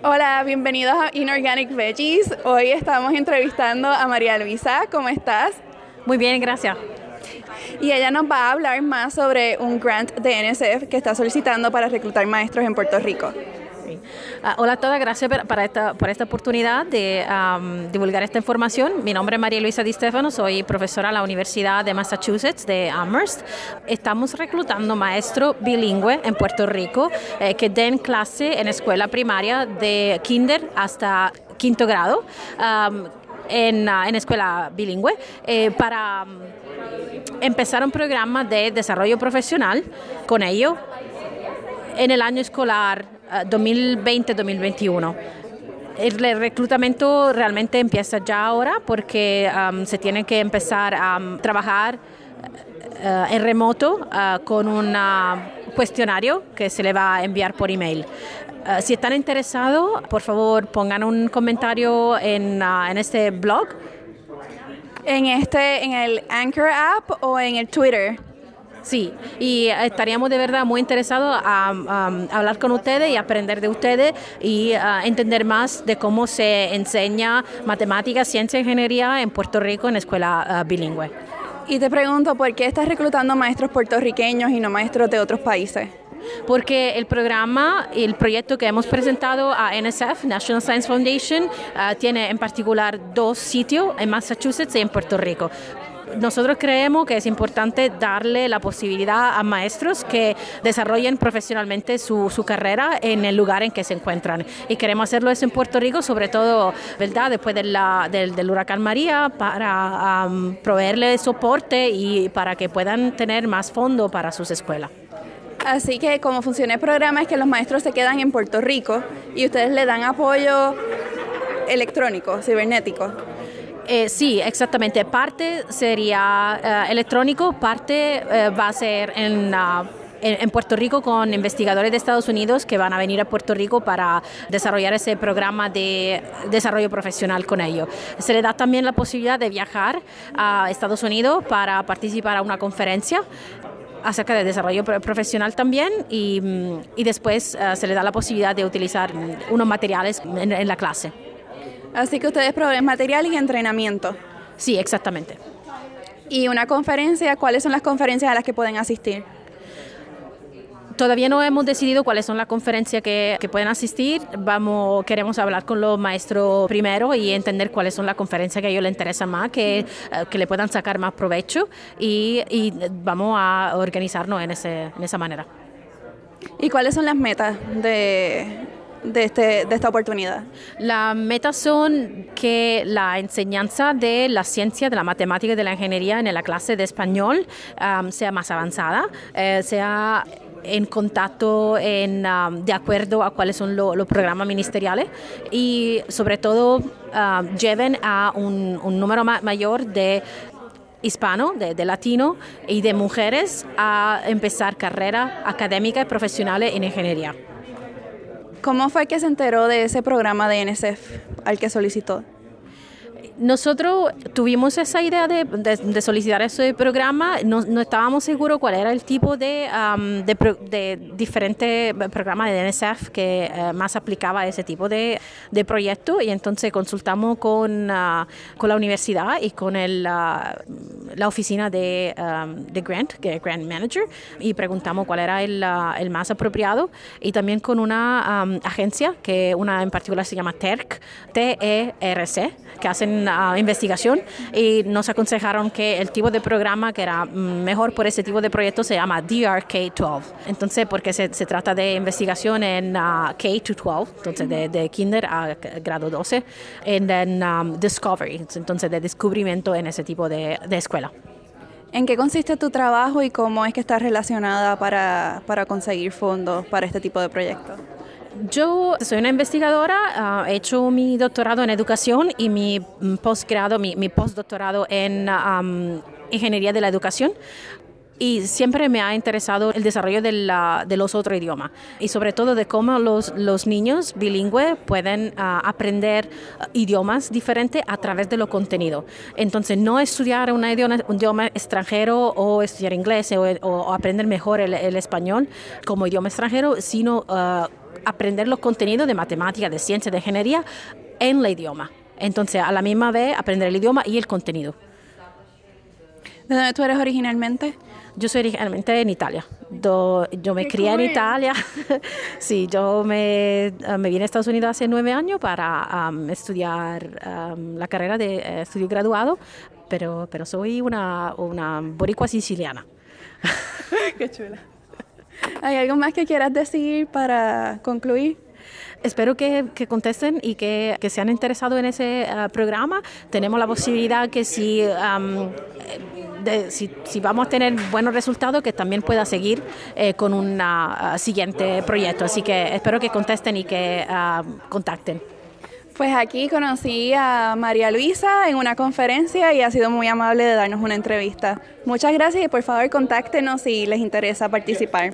Hola, bienvenidos a Inorganic Veggies. Hoy estamos entrevistando a María Luisa. ¿Cómo estás? Muy bien, gracias. Y ella nos va a hablar más sobre un grant de NSF que está solicitando para reclutar maestros en Puerto Rico. Ah, hola a todas, gracias por esta, por esta oportunidad de divulgar esta información. Mi nombre es María Luisa Di Stefano, soy profesora en la Universidad de Massachusetts de Amherst. Estamos reclutando maestros bilingües en Puerto Rico eh, que den clase en escuela primaria de kinder hasta quinto grado. en, en, escuela bilingüe eh, para empezar un programa de desarrollo profesional con ellos en el año escolar 2020-2021. Eh, el reclutamiento realmente empieza ya ahora porque um, se tiene que empezar a trabajar uh, en remoto uh, con un uh, cuestionario que se le va a enviar por email. si están interesados, por favor pongan un comentario en, en este blog. En, este, en el Anchor app o en el Twitter. Sí, y estaríamos de verdad muy interesados a, hablar con ustedes y aprender de ustedes y entender más de cómo se enseña matemáticas, ciencia e ingeniería en Puerto Rico en escuela ah, bilingüe. Y te pregunto, ¿por qué estás reclutando maestros puertorriqueños y no maestros de otros países? porque el programa y el proyecto que hemos presentado a NSF, National Science Foundation, ah, tiene en particular dos sitios en Massachusetts y en Puerto Rico nosotros creemos que es importante darle la posibilidad a maestros que desarrollen profesionalmente su, carrera en el lugar en que se encuentran. Y queremos hacerlo eso en Puerto Rico, sobre todo, ¿verdad? Después de la, del, huracán María, para um, proveerle soporte y para que puedan tener más fondo para sus escuelas. Así que como funciona el programa es que los maestros se quedan en Puerto Rico y ustedes le dan apoyo electrónico, cibernético. Eh, sí, exactamente. Parte sería eh, electrónico, parte eh, va a ser en... en, Puerto Rico con investigadores de Estados Unidos que van a venir a Puerto Rico para desarrollar ese programa de desarrollo profesional con ellos. Se le da también la posibilidad de viajar a Estados Unidos para participar a una conferencia acerca de desarrollo profesional también y, mm, y después se le da la posibilidad de utilizar unos materiales en la clase. Así que ustedes proveen material y entrenamiento. Sí, exactamente. ¿Y una conferencia? ¿Cuáles son las conferencias a las que pueden asistir? Todavía no hemos decidido cuáles son las conferencias que, pueden asistir. Vamos, queremos hablar con los maestros primero y entender cuáles son las conferencias que a ellos les interesan más, que, eh, que le puedan sacar más provecho y, y vamos a organizarnos en, ese, en esa manera. ¿Y cuáles son las metas de, de, este, de esta oportunidad? Las metas son que la enseñanza de la ciencia, de la matemática y de la ingeniería en la clase de español um, sea más avanzada, eh, sea en contacto en, um, de acuerdo a cuáles son los programas ministeriales y sobre todo um, lleven a un, número mayor de hispano, de, de, latino y de mujeres a empezar carrera académica y profesionales en ingeniería. ¿Cómo fue que se enteró de ese programa de NSF al que solicitó? Nosotros tuvimos esa idea de, solicitar ese programa, no, estábamos seguros cuál era el tipo de, de, diferente programa de NSF que eh, más aplicaba a ese tipo de, proyecto. Y entonces consultamos con, ah, con la universidad y con el, la oficina de, Grant, que es Grant Manager, y preguntamos cuál era el, el más apropiado. Y también con una agencia, que una en particular se llama TERC, T-E-R-C, que hacen investigación y nos aconsejaron que el tipo de programa que era mejor por ese tipo de proyecto se llama DRK-12. Entonces, porque se, se, trata de investigación en uh, K-12, entonces de, kinder a grado 12, en um, Discovery, entonces de descubrimiento en ese tipo de, de escuela. ¿En qué consiste tu trabajo y cómo es que estás relacionada para, para conseguir fondos para este tipo de proyectos? Yo soy una investigadora, ah, he hecho mi doctorado en educación y mi mm, posgrado, mi, postdoctorado en ingeniería de la educación y siempre me ha interesado el desarrollo de, la, de los otros idiomas y sobre todo de cómo los, los niños bilingües pueden ah, aprender idiomas diferentes a través de lo contenido. Entonces, no estudiar un idioma, extranjero o estudiar inglés o, aprender mejor el, el, español como idioma extranjero, sino... Uh, aprender los contenidos de matemática, de ciencia, de ingeniería en el idioma. Entonces, a la misma vez, aprender el idioma y el contenido. ¿De dónde tú eres originalmente? Yo soy originalmente en Italia. Do- yo me crié en Italia. sí, yo me, ah, me vine a Estados Unidos hace nueve años para am, estudiar am, la carrera de eh, estudio graduado, pero, pero soy una, una boricua siciliana. Qué chula. ¿Hay algo más que quieras decir para concluir? Espero que, que contesten y que, que se han interesado en ese ah, programa. Tenemos la posibilidad que si, eh, de- si, vamos a tener buenos resultados, que también pueda seguir eh, con un ah, siguiente proyecto. Así que espero que contesten y que ah, contacten. Pues aquí conocí a María Luisa en una conferencia y ha sido muy amable de darnos una entrevista. Muchas gracias y por favor contáctenos si les interesa participar.